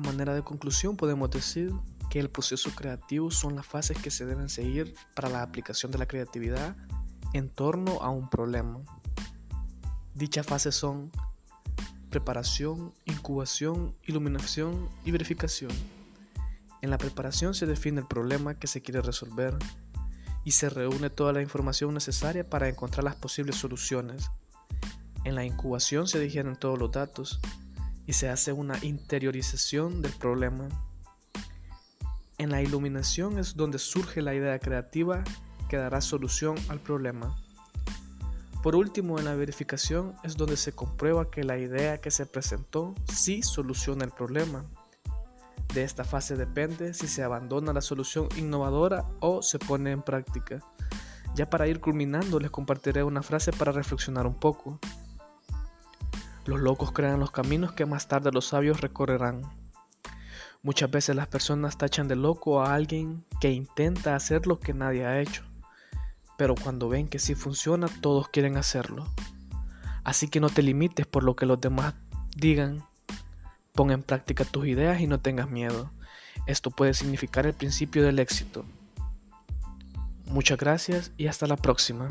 Manera de conclusión podemos decir que el proceso creativo son las fases que se deben seguir para la aplicación de la creatividad en torno a un problema. Dichas fases son preparación, incubación, iluminación y verificación. En la preparación se define el problema que se quiere resolver y se reúne toda la información necesaria para encontrar las posibles soluciones. En la incubación se digieren todos los datos y se hace una interiorización del problema. En la iluminación es donde surge la idea creativa que dará solución al problema. Por último, en la verificación es donde se comprueba que la idea que se presentó sí soluciona el problema. De esta fase depende si se abandona la solución innovadora o se pone en práctica. Ya para ir culminando les compartiré una frase para reflexionar un poco. Los locos crean los caminos que más tarde los sabios recorrerán. Muchas veces las personas tachan de loco a alguien que intenta hacer lo que nadie ha hecho pero cuando ven que sí funciona, todos quieren hacerlo. Así que no te limites por lo que los demás digan. Pon en práctica tus ideas y no tengas miedo. Esto puede significar el principio del éxito. Muchas gracias y hasta la próxima.